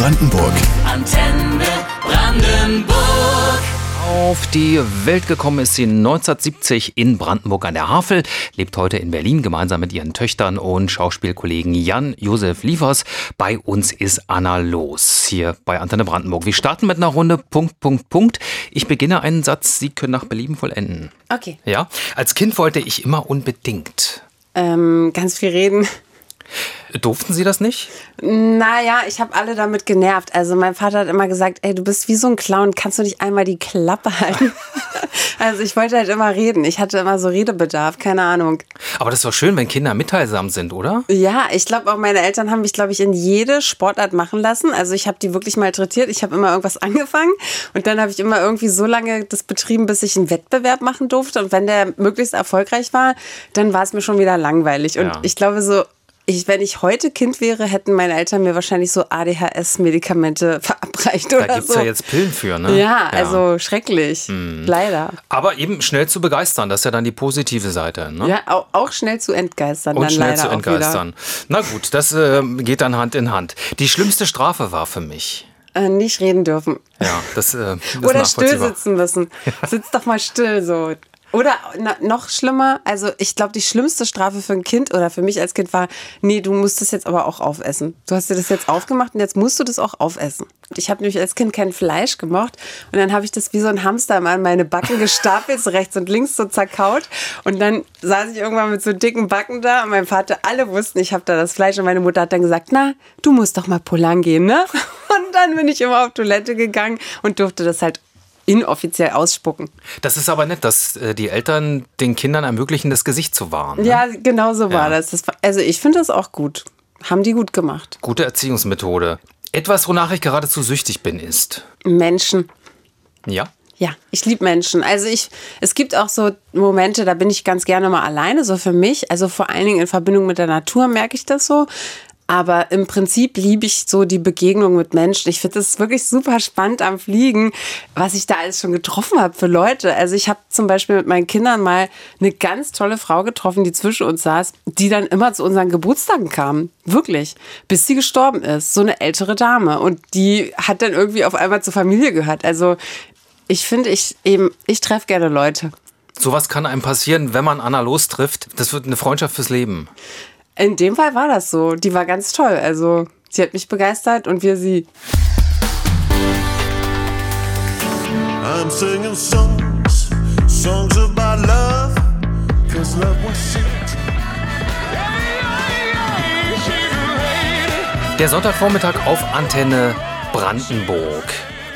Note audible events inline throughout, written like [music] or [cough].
Brandenburg. Antenne Brandenburg. Auf die Welt gekommen ist sie 1970 in Brandenburg an der Havel, lebt heute in Berlin gemeinsam mit ihren Töchtern und Schauspielkollegen Jan-Josef Liefers. Bei uns ist Anna Los hier bei Antenne Brandenburg. Wir starten mit einer Runde Punkt, Punkt, Punkt. Ich beginne einen Satz, Sie können nach Belieben vollenden. Okay. Ja? Als Kind wollte ich immer unbedingt. Ähm, ganz viel reden. Durften Sie das nicht? Naja, ich habe alle damit genervt. Also mein Vater hat immer gesagt, ey, du bist wie so ein Clown, kannst du nicht einmal die Klappe halten? [laughs] also ich wollte halt immer reden. Ich hatte immer so Redebedarf, keine Ahnung. Aber das ist doch schön, wenn Kinder mitteilsam sind, oder? Ja, ich glaube auch meine Eltern haben mich, glaube ich, in jede Sportart machen lassen. Also ich habe die wirklich malträtiert. Ich habe immer irgendwas [laughs] angefangen und dann habe ich immer irgendwie so lange das betrieben, bis ich einen Wettbewerb machen durfte. Und wenn der möglichst erfolgreich war, dann war es mir schon wieder langweilig. Und Ja. ich glaube so, ich, wenn ich heute Kind wäre, hätten meine Eltern mir wahrscheinlich so ADHS-Medikamente [laughs] verabreicht Da oder gibt es so. ja jetzt Pillen für, ne? ja, also schrecklich. Leider. Aber eben schnell zu begeistern, das ist ja dann die positive Seite. Ne? Ja, auch, auch schnell zu entgeistern. Und dann schnell leider zu entgeistern. Na gut, das äh, geht dann Hand in Hand. Die schlimmste Strafe war für mich. Äh, nicht reden dürfen. Ja, das äh, ist Oder still sitzen müssen. [laughs] Sitz doch mal still so. Oder na, noch schlimmer, also ich glaube, die schlimmste Strafe für ein Kind oder für mich als Kind war, nee, du musst das jetzt aber auch aufessen. Du hast dir das jetzt aufgemacht und jetzt musst du das auch aufessen. Ich habe nämlich als Kind kein Fleisch gemocht und dann habe ich das wie so ein Hamster immer an meine Backen gestapelt, so rechts und links so zerkaut und dann saß ich irgendwann mit so dicken Backen da und mein Vater, alle wussten, ich habe da das Fleisch und meine Mutter hat dann gesagt, na, du musst doch mal pullern gehen, ne? [laughs] Und dann bin ich immer auf Toilette gegangen und durfte das halt inoffiziell ausspucken. Das ist aber nett, dass äh, die Eltern den Kindern ermöglichen, das Gesicht zu wahren. Ne? Ja, genau so war Ja. das. das war, also ich finde das auch gut. Haben die gut gemacht. Gute Erziehungsmethode. Etwas, wonach ich geradezu süchtig bin, ist. Menschen. Ja? Ja, ich liebe Menschen. Also ich, es gibt auch so Momente, da bin ich ganz gerne mal alleine, so für mich. Also vor allen Dingen in Verbindung mit der Natur merke ich das so. Aber im Prinzip liebe ich so die Begegnung mit Menschen. Ich finde das wirklich super spannend am Fliegen, was ich da alles schon getroffen habe für Leute. Also ich habe zum Beispiel mit meinen Kindern mal eine ganz tolle Frau getroffen, die zwischen uns saß, die dann immer zu unseren Geburtstagen kam. Wirklich. Bis sie gestorben ist. So eine ältere Dame. Und die hat dann irgendwie auf einmal zur Familie gehört. Also ich finde, ich eben, ich treffe gerne Leute. Sowas kann einem passieren, wenn man Anna lostrifft. Das wird eine Freundschaft fürs Leben. In dem Fall war das so. Die war ganz toll. Also sie hat mich begeistert und wir sie. I'm singing songs, songs about love, cause love was sweet. Der Sonntagvormittag auf Antenne Brandenburg.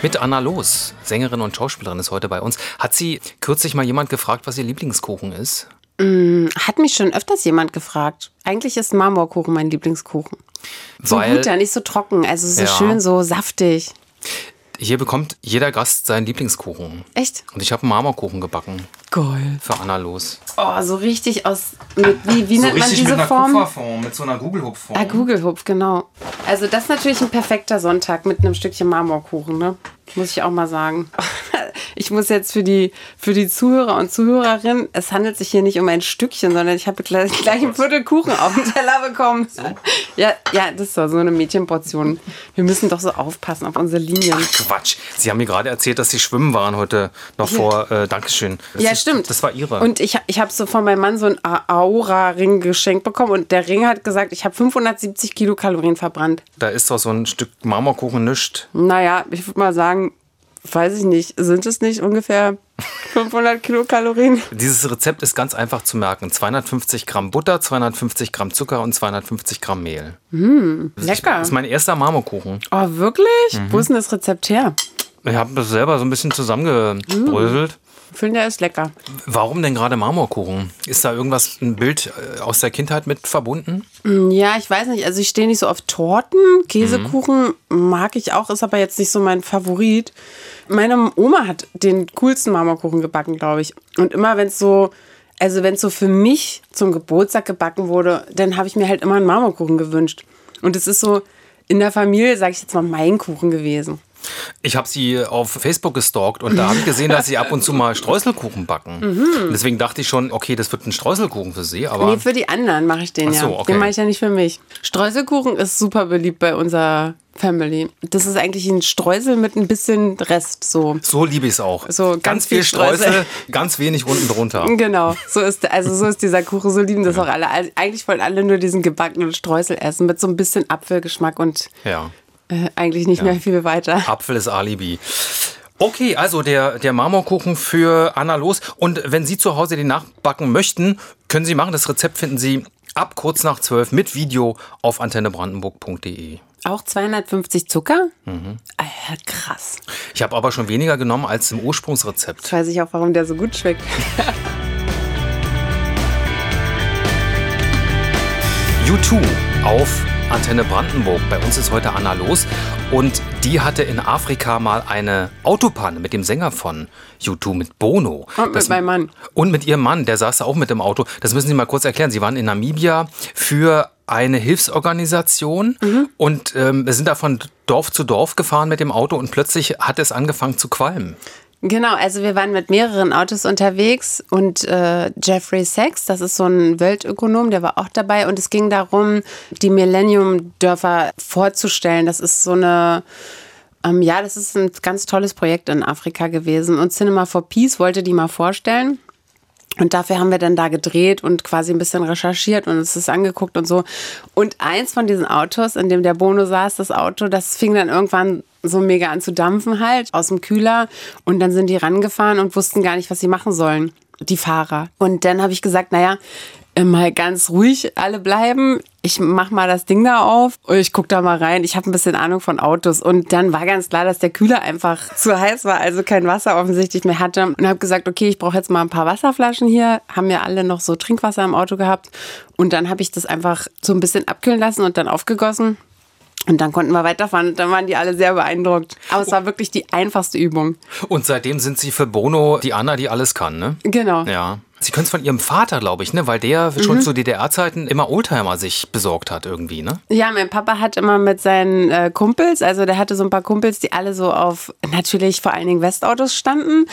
Mit Anna Los, Sängerin und Schauspielerin, ist heute bei uns. Hat sie kürzlich mal jemand gefragt, was ihr Lieblingskuchen ist? Hat mich schon öfters jemand gefragt. Eigentlich ist Marmorkuchen mein Lieblingskuchen. So Weil gut, ja, nicht so trocken. Also so Ja. schön so saftig. hier bekommt jeder Gast seinen Lieblingskuchen. Echt? Und ich habe einen Marmorkuchen gebacken Geil. für Anna Los. Oh, so richtig aus. Mit, wie wie nennt man diese Form? Kupferform, mit so einer Gugelhupfform. Ah, Gugelhupf, genau. Also das ist natürlich ein perfekter Sonntag mit einem Stückchen Marmorkuchen, ne? Muss ich auch mal sagen. [laughs] Ich muss jetzt für die, für die Zuhörer und Zuhörerinnen, es handelt sich hier nicht um ein Stückchen, sondern ich habe gleich, gleich ein Viertel Kuchen auf den Teller bekommen. Ja, ja, das ist doch so eine Mädchenportion. Wir müssen doch so aufpassen auf unsere Linien. Quatsch. Sie haben mir gerade erzählt, dass Sie schwimmen waren heute noch vor. Äh, Dankeschön. Das Ja, ist, stimmt. Das war Ihre. Und ich, ich habe so von meinem Mann so einen Aura-Ring geschenkt bekommen und der Ring hat gesagt, ich habe 570 Kilokalorien verbrannt. da ist doch so ein Stück Marmorkuchen nischt. Naja, ich würde mal sagen, weiß ich nicht, sind es nicht ungefähr 500 Kilokalorien? Dieses Rezept ist ganz einfach zu merken. 250 Gramm Butter, 250 Gramm Zucker und 250 Gramm Mehl. Lecker. Das ist mein erster Marmorkuchen. Oh, wirklich? Wo ist denn das Rezept her? Ich habe das selber so ein bisschen zusammengebröselt. Ich finde, der ist lecker. Warum denn gerade Marmorkuchen? Ist da irgendwas, ein Bild äh, aus der Kindheit mit verbunden? Ja, ich weiß nicht. Also ich stehe nicht so auf Torten. Käsekuchen mag ich auch, ist aber jetzt nicht so mein Favorit. Meine Oma hat den coolsten Marmorkuchen gebacken, glaube ich. Und immer wenn es so, also wenn es so für mich zum Geburtstag gebacken wurde, dann habe ich mir halt immer einen Marmorkuchen gewünscht. Und es ist so in der Familie, sage ich jetzt mal, mein Kuchen gewesen. Ich habe sie auf Facebook gestalkt und da habe ich gesehen, dass sie ab und zu mal Streuselkuchen backen. Und deswegen dachte ich schon, okay, das wird ein Streuselkuchen für sie, aber Nee, für die anderen mache ich den so, ja. okay. Den mache ich ja nicht für mich. Streuselkuchen ist super beliebt bei unserer Family. Das ist eigentlich ein Streusel mit ein bisschen Rest so. so liebe ich es auch. So, ganz, ganz viel viel Streusel. Streusel, ganz wenig unten drunter. [laughs] Genau, so ist also so ist dieser Kuchen, so lieben das auch alle. Also Eigentlich wollen alle nur diesen gebackenen Streusel essen mit so ein bisschen Apfelgeschmack und Ja. Äh, eigentlich nicht mehr viel weiter. Apfel ist Alibi. Okay, also der, der Marmorkuchen für Anna Los. Und wenn Sie zu Hause den nachbacken möchten, können Sie machen. Das Rezept finden Sie ab kurz nach zwölf mit Video auf antennebrandenburg.de. Auch 250 Zucker? Mhm. Alter, krass. Ich habe aber schon weniger genommen als im Ursprungsrezept. Jetzt weiß ich auch, warum der so gut schmeckt. [laughs] [laughs] U2 auf Antenne Brandenburg. Bei uns ist heute Anna Los und die hatte in Afrika mal eine Autopanne mit dem Sänger von U2, mit Bono. Und mit meinem Mann. Und mit ihrem Mann, der saß auch mit im Auto. Das müssen Sie mal kurz erklären. Sie waren in Namibia für eine Hilfsorganisation Mhm. und ähm, sind da von Dorf zu Dorf gefahren mit dem Auto und plötzlich hat es angefangen zu qualmen. Genau, also wir waren mit mehreren Autos unterwegs und äh, Jeffrey Sachs, das ist so ein Weltökonom, der war auch dabei und es ging darum, die Millennium-Dörfer vorzustellen. Das ist so eine, ähm, ja, das ist ein ganz tolles Projekt in Afrika gewesen und Cinema for Peace wollte die mal vorstellen. Und dafür haben wir dann da gedreht und quasi ein bisschen recherchiert und uns das angeguckt und so. Und eins von diesen Autos, in dem der Bono saß, das Auto, das fing dann irgendwann so mega an zu dampfen halt aus dem Kühler. Und dann sind die rangefahren und wussten gar nicht, was sie machen sollen, die Fahrer. Und dann habe ich gesagt, naja, äh, mal ganz ruhig alle bleiben. Ich mach mal das Ding da auf und ich guck da mal rein. Ich habe ein bisschen Ahnung von Autos und dann war ganz klar, dass der Kühler einfach [laughs] zu heiß war, also kein Wasser offensichtlich mehr hatte und habe gesagt, okay, ich brauche jetzt mal ein paar Wasserflaschen hier. Haben ja alle noch so Trinkwasser im Auto gehabt und dann habe ich das einfach so ein bisschen abkühlen lassen und dann aufgegossen. Und dann konnten wir weiterfahren und dann waren die alle sehr beeindruckt. Aber es war wirklich die einfachste Übung. Und seitdem sind Sie für Bono die Anna, die alles kann, ne? Genau. Ja. Sie können es von Ihrem Vater, glaube ich, ne? Weil der Mhm. schon zu DDR-Zeiten immer Oldtimer sich besorgt hat irgendwie, ne? Ja, mein Papa hat immer mit seinen äh, Kumpels, also der hatte so ein paar Kumpels, die alle so auf natürlich vor allen Dingen Westautos standen.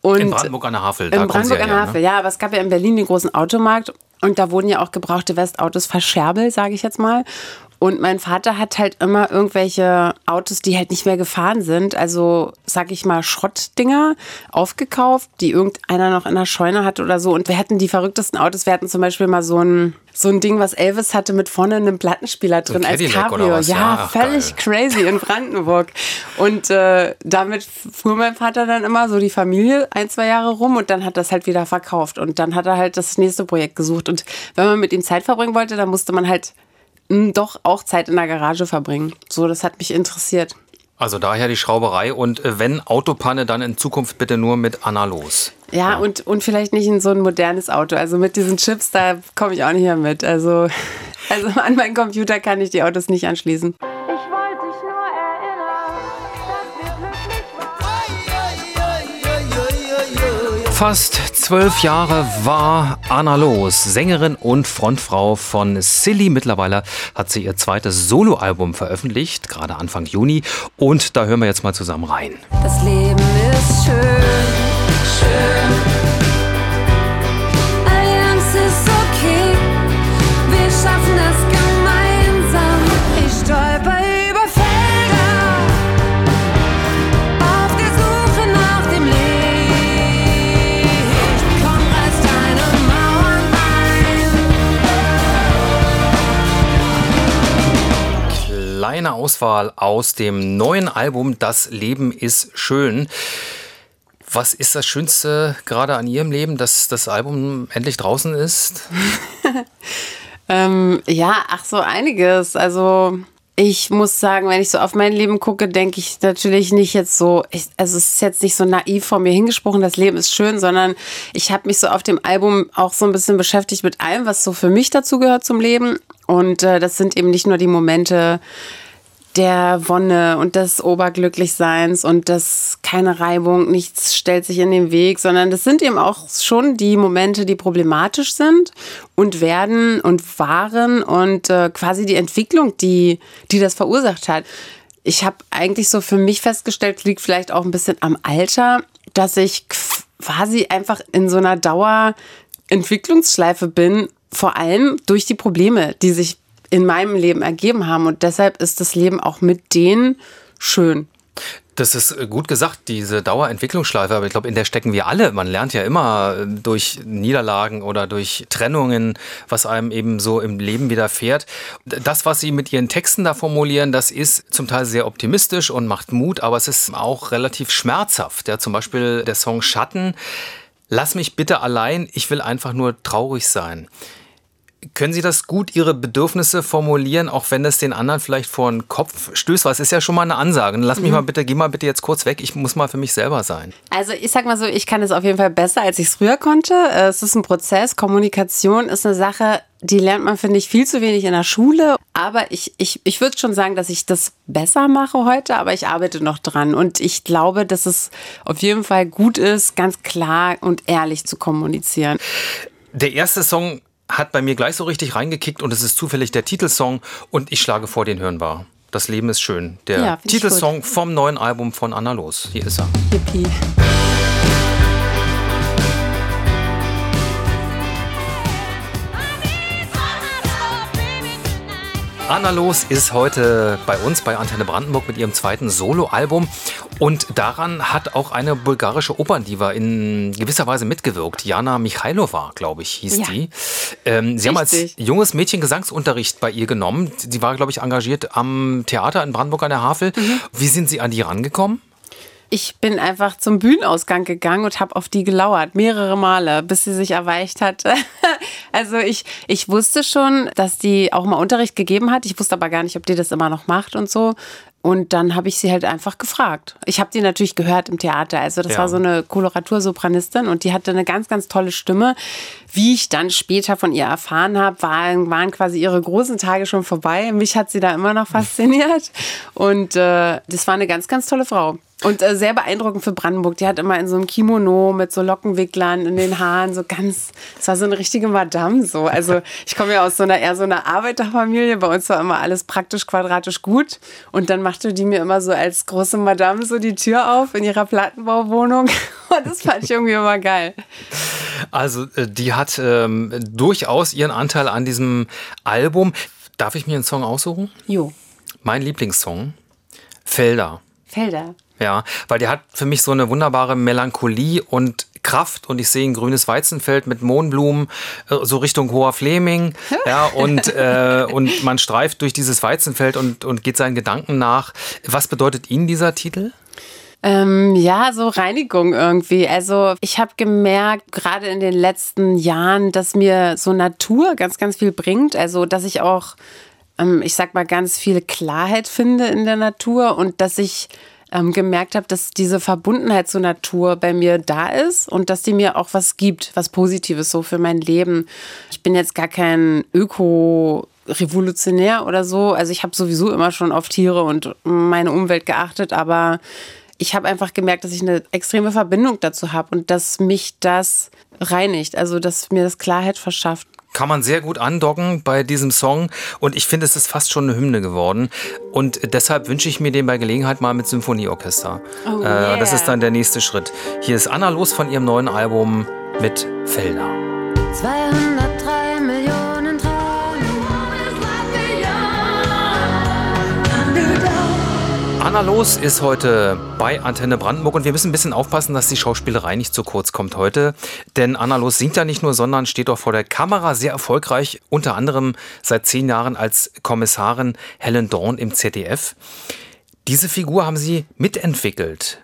Und In Brandenburg an der Havel. in Brandenburg an der her, Havel, ne? ja, aber es gab ja in Berlin den großen Automarkt und da wurden ja auch gebrauchte Westautos verscherbelt, sage ich jetzt mal. Und mein Vater hat halt immer irgendwelche Autos, die halt nicht mehr gefahren sind, also sag ich mal Schrottdinger, aufgekauft, die irgendeiner noch in der Scheune hatte oder so. Und wir hatten die verrücktesten Autos. Wir hatten zum Beispiel mal so ein, so ein Ding, was Elvis hatte mit vorne einem Plattenspieler drin als Cadillac oder Cabrio. Ja, Ja, völlig crazy in Brandenburg. Und äh, damit fuhr mein Vater dann immer so die Familie ein, zwei Jahre rum und dann hat das halt wieder verkauft. Und dann hat er halt das nächste Projekt gesucht. Und wenn man mit ihm Zeit verbringen wollte, dann musste man halt doch auch Zeit in der Garage verbringen. So, das hat mich interessiert. Also daher die Schrauberei und äh, wenn Autopanne, dann in Zukunft bitte nur mit Anna los. Ja, Und, und vielleicht nicht in so ein modernes Auto. Also mit diesen Chips, da komme ich auch nicht mehr mit. Also, [laughs] also an meinen Computer kann ich die Autos nicht anschließen. Ich Fast zwölf Jahre war Anna Los, Sängerin und Frontfrau von Silly. Mittlerweile hat sie ihr zweites Soloalbum veröffentlicht, gerade Anfang Juni. Und da hören wir jetzt mal zusammen rein. Das Leben ist schön, schön. Kleine Auswahl aus dem neuen Album Das Leben ist schön. Was ist das Schönste gerade an Ihrem Leben, dass das Album endlich draußen ist? [laughs] Ähm, ja, ach so, einiges. Also ich muss sagen, wenn ich so auf mein Leben gucke, denke ich natürlich nicht jetzt so, ich, also es ist jetzt nicht so naiv vor mir hingesprochen, das Leben ist schön, sondern ich habe mich so auf dem Album auch so ein bisschen beschäftigt mit allem, was so für mich dazu gehört zum Leben. Und äh, das sind eben nicht nur die Momente, der Wonne und des Oberglücklichseins und das keine Reibung, nichts stellt sich in den Weg, sondern das sind eben auch schon die Momente, die problematisch sind und werden und waren und äh, quasi die Entwicklung, die, die das verursacht hat. ich habe eigentlich so für mich festgestellt, liegt vielleicht auch ein bisschen am Alter, dass ich quasi einfach in so einer Dauerentwicklungsschleife bin, vor allem durch die Probleme, die sich in meinem Leben ergeben haben. Und deshalb ist das Leben auch mit denen schön. Das ist äh, gut gesagt, diese Dauerentwicklungsschleife, aber ich glaube, in der stecken wir alle. Man lernt ja immer äh, durch Niederlagen oder durch Trennungen, was einem eben so im Leben widerfährt. Das, was Sie mit Ihren Texten da formulieren, das ist zum Teil sehr optimistisch und macht Mut, aber es ist auch relativ schmerzhaft. Ja, zum Beispiel der Song Schatten. Lass mich bitte allein, ich will einfach nur traurig sein. Können Sie das gut, Ihre Bedürfnisse formulieren, auch wenn es den anderen vielleicht vor den Kopf stößt? Weil es ist ja schon mal eine Ansage. Lass mich mal bitte, geh mal bitte jetzt kurz weg. Ich muss mal für mich selber sein. Also ich sag mal so, ich kann es auf jeden Fall besser, als ich es früher konnte. Äh, Es ist ein Prozess. Kommunikation ist eine Sache, die lernt man, finde ich, viel zu wenig in der Schule. Aber ich, ich, ich würde schon sagen, dass ich das besser mache heute, aber ich arbeite noch dran. Und ich glaube, dass es auf jeden Fall gut ist, ganz klar und ehrlich zu kommunizieren. Der erste Song hat bei mir gleich so richtig reingekickt und es ist zufällig der Titelsong und ich schlage vor, den hören wir. Das Leben ist schön. Der Ja, Titelsong vom neuen Album von Anna Los. Hier ist er. Yippie. Anna Los ist heute bei uns bei Antenne Brandenburg mit ihrem zweiten Soloalbum und daran hat auch eine bulgarische Operndiva in gewisser Weise mitgewirkt. Jana Michailova, glaube ich, hieß Ja. die. Ähm, Sie haben als junges Mädchen Gesangsunterricht bei ihr genommen. Sie war, glaube ich, engagiert am Theater in Brandenburg an der Havel. Mhm. Wie sind Sie an die rangekommen? Ich bin einfach zum Bühnenausgang gegangen und habe auf die gelauert, mehrere Male, bis sie sich erweicht hatte. [laughs] Also ich, ich wusste schon, dass die auch mal Unterricht gegeben hat. Ich wusste aber gar nicht, ob die das immer noch macht und so. Und dann habe ich sie halt einfach gefragt. Ich habe die natürlich gehört im Theater. Also das Ja. war so eine Koloratursopranistin und die hatte eine ganz, ganz tolle Stimme. Wie ich dann später von ihr erfahren habe, waren, waren quasi ihre großen Tage schon vorbei. Mich hat sie da immer noch fasziniert. Und äh, das war eine ganz, ganz tolle Frau. Und äh, sehr beeindruckend für Brandenburg. Die hat immer in so einem Kimono mit so Lockenwicklern in den Haaren, so ganz, es war so eine richtige Madame so. Also ich komme ja aus so einer eher so einer Arbeiterfamilie. Bei uns war immer alles praktisch quadratisch gut. Und dann machte die mir immer so als große Madame so die Tür auf in ihrer Plattenbauwohnung. [laughs] Und das fand ich irgendwie immer geil. Also äh, die hat ähm, durchaus ihren Anteil an diesem Album. Darf ich mir einen Song aussuchen? Jo, Mein Lieblingssong, Felder. Felder. Ja, weil der hat für mich so eine wunderbare Melancholie und Kraft und ich sehe ein grünes Weizenfeld mit Mohnblumen, äh, so Richtung Hoher Fleming. [laughs] Ja, und, äh, und man streift durch dieses Weizenfeld und, und geht seinen Gedanken nach. Was bedeutet Ihnen dieser Titel? Ähm, ja, so Reinigung irgendwie. Also ich habe gemerkt, gerade in den letzten Jahren, dass mir so Natur ganz, ganz viel bringt. Also dass ich auch, ähm, ich sag mal, ganz viel Klarheit finde in der Natur und dass ich ähm, gemerkt habe, dass diese Verbundenheit zur Natur bei mir da ist und dass die mir auch was gibt, was Positives so für mein Leben. Ich bin jetzt gar kein Öko revolutionär oder so. Also ich habe sowieso immer schon auf Tiere und meine Umwelt geachtet, aber ich habe einfach gemerkt, dass ich eine extreme Verbindung dazu habe und dass mich das reinigt, also dass mir das Klarheit verschafft. Kann man sehr gut andocken bei diesem Song und ich finde, es ist fast schon eine Hymne geworden. Und deshalb wünsche ich mir den bei Gelegenheit mal mit Symphonieorchester. Oh, äh, yeah. das ist dann der nächste Schritt. Hier ist Anna Los von ihrem neuen Album mit Felder. 203 Anna Los ist heute bei Antenne Brandenburg und wir müssen ein bisschen aufpassen, dass die Schauspielerei nicht zu kurz kommt heute. Denn Anna Los singt ja nicht nur, sondern steht auch vor der Kamera sehr erfolgreich, unter anderem seit zehn Jahren als Kommissarin Helen Dorn im ZDF. Diese Figur haben Sie mitentwickelt.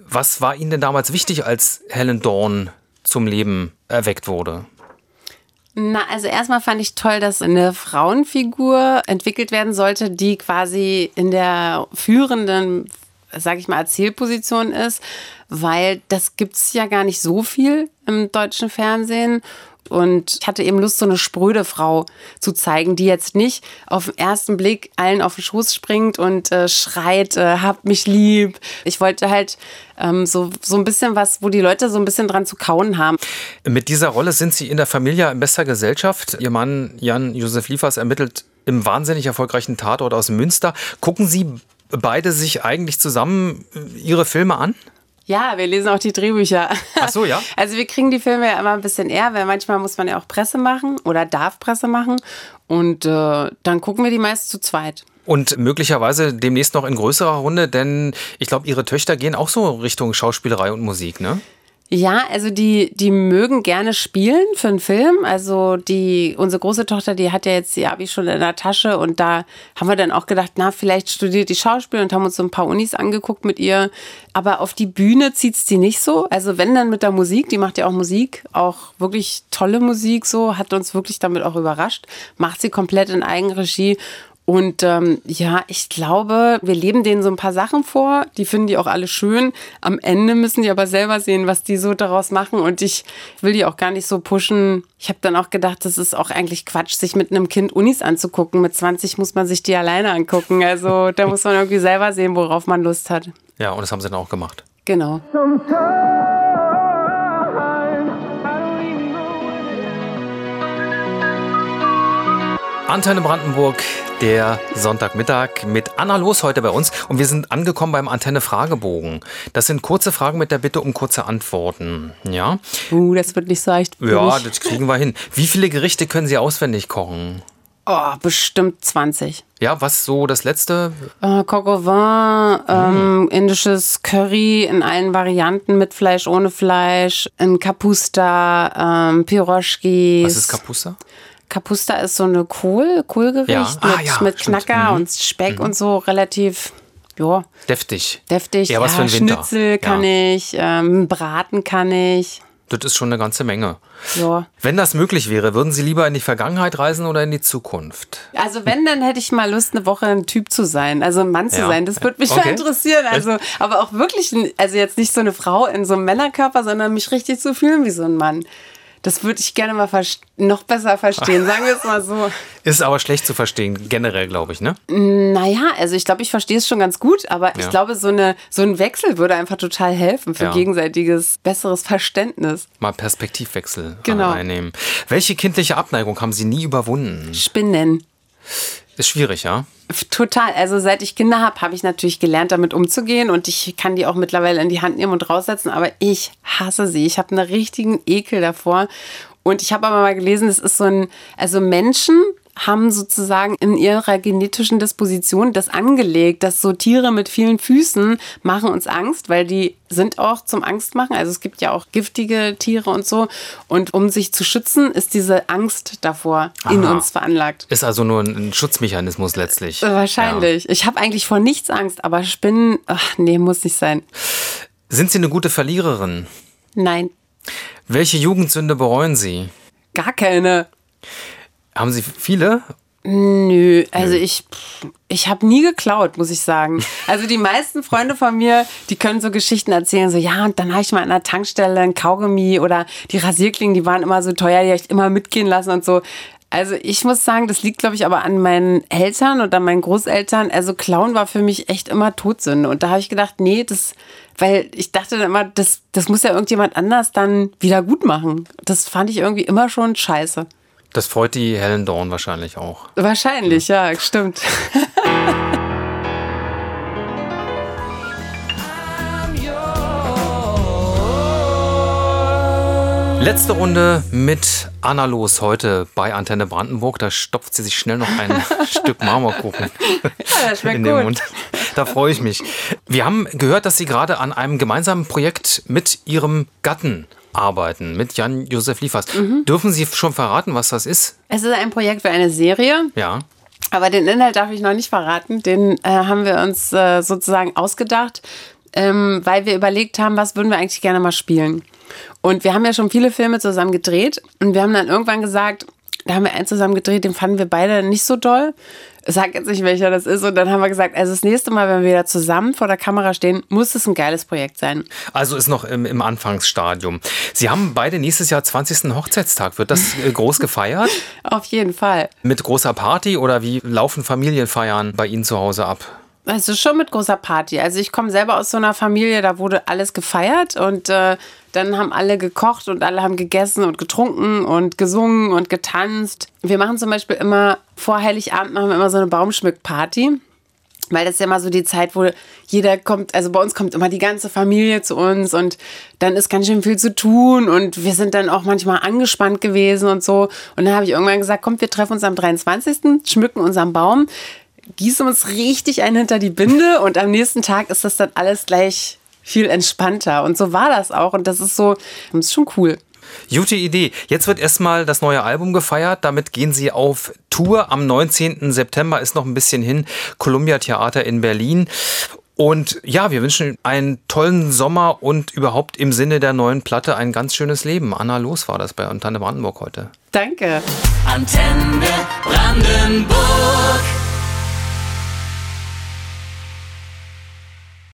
Was war Ihnen denn damals wichtig, als Helen Dorn zum Leben erweckt wurde? Na, also erstmal fand ich toll, dass eine Frauenfigur entwickelt werden sollte, die quasi in der führenden, sag ich mal, Erzählposition ist, weil das gibt's ja gar nicht so viel im deutschen Fernsehen. Und ich hatte eben Lust, so eine spröde Frau zu zeigen, die jetzt nicht auf den ersten Blick allen auf den Schoß springt und äh, schreit, äh, habt mich lieb. Ich wollte halt ähm, so, so ein bisschen was, wo die Leute so ein bisschen dran zu kauen haben. Mit dieser Rolle sind Sie in der Familie in bester Gesellschaft. Ihr Mann Jan Josef Liefers ermittelt im wahnsinnig erfolgreichen Tatort aus Münster. Gucken Sie beide sich eigentlich zusammen äh, ihre Filme an? Ja, wir lesen auch die Drehbücher. Ach so, ja? [laughs] Also wir kriegen die Filme ja immer ein bisschen eher, weil manchmal muss man ja auch Presse machen oder darf Presse machen. Und äh, dann gucken wir die meist zu zweit. Und möglicherweise demnächst noch in größerer Runde, denn ich glaube, ihre Töchter gehen auch so Richtung Schauspielerei und Musik, ne? Ja, also die, die mögen gerne spielen für einen Film. Also die, unsere große Tochter, die hat ja jetzt die Abi schon in der Tasche und da haben wir dann auch gedacht, na, vielleicht studiert die Schauspiel und haben uns so ein paar Unis angeguckt mit ihr. Aber auf die Bühne zieht's die nicht so. Also wenn dann mit der Musik, die macht ja auch Musik, auch wirklich tolle Musik so, hat uns wirklich damit auch überrascht. Macht sie komplett in Eigenregie. Und ähm, ja, ich glaube, wir leben denen so ein paar Sachen vor. Die finden die auch alle schön. Am Ende müssen die aber selber sehen, was die so daraus machen. Und ich will die auch gar nicht so pushen. Ich habe dann auch gedacht, das ist auch eigentlich Quatsch, sich mit einem Kind Unis anzugucken. Mit 20 muss man sich die alleine angucken. Also da muss man irgendwie selber sehen, worauf man Lust hat. Ja, und das haben sie dann auch gemacht. Genau. Antenne Brandenburg, der Sonntagmittag mit Anna Los heute bei uns und wir sind angekommen beim Antenne Fragebogen. Das sind kurze Fragen mit der Bitte um kurze Antworten. Ja? Uh, das wird nicht so leicht. Ja, das kriegen wir hin. Wie viele Gerichte können Sie auswendig kochen? Oh, bestimmt 20. Ja, was so das letzte? Äh, Coq au vin, ähm, indisches Curry in allen Varianten mit Fleisch, ohne Fleisch, in Kapusta, ähm, Piroschkis. Was ist Kapusta? Kapusta ist so eine Kohl, Kohlgericht Ja. Ah, mit, ja, mit stimmt. Knacker Mhm. und Speck und so relativ, ja, Deftig. deftig. Ja, was für ein Winter. Schnitzel kann ich, ähm, Braten kann ich. Das ist schon eine ganze Menge. Ja. Wenn das möglich wäre, würden Sie lieber in die Vergangenheit reisen oder in die Zukunft? Also wenn, dann hätte ich mal Lust, eine Woche ein Typ zu sein, also ein Mann zu Ja. sein. Das würde mich Okay. mal interessieren. Also, aber auch wirklich, also jetzt nicht so eine Frau in so einem Männerkörper, sondern mich richtig zu fühlen wie so ein Mann. Das würde ich gerne mal noch besser verstehen, [laughs] sagen wir es mal so. Ist aber schlecht zu verstehen, generell, glaube ich, ne? Naja, also ich glaube, ich verstehe es schon ganz gut, aber Ja. ich glaube, so, eine, so ein Wechsel würde einfach total helfen für Ja. gegenseitiges, besseres Verständnis. Mal Perspektivwechsel Genau. einnehmen. Welche kindliche Abneigung haben Sie nie überwunden? Spinnen. Ist schwierig, ja? Total. Also seit ich Kinder habe, habe ich natürlich gelernt, damit umzugehen und ich kann die auch mittlerweile in die Hand nehmen und raussetzen, aber ich hasse sie. Ich habe einen richtigen Ekel davor. Und ich habe aber mal gelesen, es ist so ein, also Menschen haben sozusagen in ihrer genetischen Disposition das angelegt, dass so Tiere mit vielen Füßen machen uns Angst, weil die sind auch zum Angstmachen. Also es gibt ja auch giftige Tiere und so. Und um sich zu schützen, ist diese Angst davor in Aha. uns veranlagt. Ist also nur ein, ein Schutzmechanismus letztlich. Äh, Wahrscheinlich. Ich habe eigentlich vor nichts Angst, aber Spinnen, ach nee, muss nicht sein. Ja. Sind Sie eine gute Verliererin? Nein, Welche Jugendsünde bereuen Sie? gar keine. Haben Sie viele? Nö, also ich, ich habe nie geklaut, muss ich sagen. [laughs] Also die meisten Freunde von mir, die können so Geschichten erzählen, so ja, und dann habe ich mal an der Tankstelle ein Kaugummi oder die Rasierklingen, die waren immer so teuer, die habe ich immer mitgehen lassen und so. Also ich muss sagen, das liegt, glaube ich, aber an meinen Eltern und an meinen Großeltern. Also Klauen war für mich echt immer Todsünde. Und da habe ich gedacht, nee, das, weil ich dachte dann immer, das, das muss ja irgendjemand anders dann wieder gut machen. Das fand ich irgendwie immer schon scheiße. Das freut die Helen Dawn wahrscheinlich auch. Wahrscheinlich, ja, stimmt. Letzte Runde mit Anna Los heute bei Antenne Brandenburg. Da stopft sie sich schnell noch ein [laughs] Stück Marmorkuchen Ja, das schmeckt in den gut. Mund. Da freue ich mich. Wir haben gehört, dass Sie gerade an einem gemeinsamen Projekt mit Ihrem Gatten arbeiten, mit Jan-Josef Liefers. Mhm. Dürfen Sie schon verraten, was das ist? Es ist ein Projekt für eine Serie, Ja. aber den Inhalt darf ich noch nicht verraten. Den äh, haben wir uns äh, sozusagen ausgedacht, ähm, weil wir überlegt haben, was würden wir eigentlich gerne mal spielen. Und wir haben ja schon viele Filme zusammen gedreht und wir haben dann irgendwann gesagt, da haben wir einen zusammen gedreht, den fanden wir beide nicht so doll. Sag jetzt nicht, welcher das ist. Und dann haben wir gesagt, also das nächste Mal, wenn wir wieder zusammen vor der Kamera stehen, muss es ein geiles Projekt sein. Also ist noch im, im Anfangsstadium. Sie haben beide nächstes Jahr 20. Hochzeitstag. Wird das äh, groß gefeiert? [laughs] Auf jeden Fall. Mit großer Party oder wie laufen Familienfeiern bei Ihnen zu Hause ab? Also schon mit großer Party. Also ich komme selber aus so einer Familie, da wurde alles gefeiert und äh, dann haben alle gekocht und alle haben gegessen und getrunken und gesungen und getanzt. Wir machen zum Beispiel immer vor Heiligabend machen wir immer so eine Baumschmückparty. Weil das ist ja immer so die Zeit, wo jeder kommt, also bei uns kommt immer die ganze Familie zu uns und dann ist ganz schön viel zu tun und wir sind dann auch manchmal angespannt gewesen und so. Und dann habe ich irgendwann gesagt, kommt, wir treffen uns am 23., schmücken unseren Baum, gießen uns richtig ein hinter die Binde und am nächsten Tag ist das dann alles gleich viel entspannter. Und so war das auch und das ist so, das ist schon cool. Gute Idee. Jetzt wird erstmal das neue Album gefeiert. Damit gehen Sie auf Tour. Am 19. September ist noch ein bisschen hin. Columbia Theater in Berlin. Und ja, wir wünschen einen tollen Sommer und überhaupt im Sinne der neuen Platte ein ganz schönes Leben. Anna Los war das bei Antenne Brandenburg heute. Danke. Antenne Brandenburg.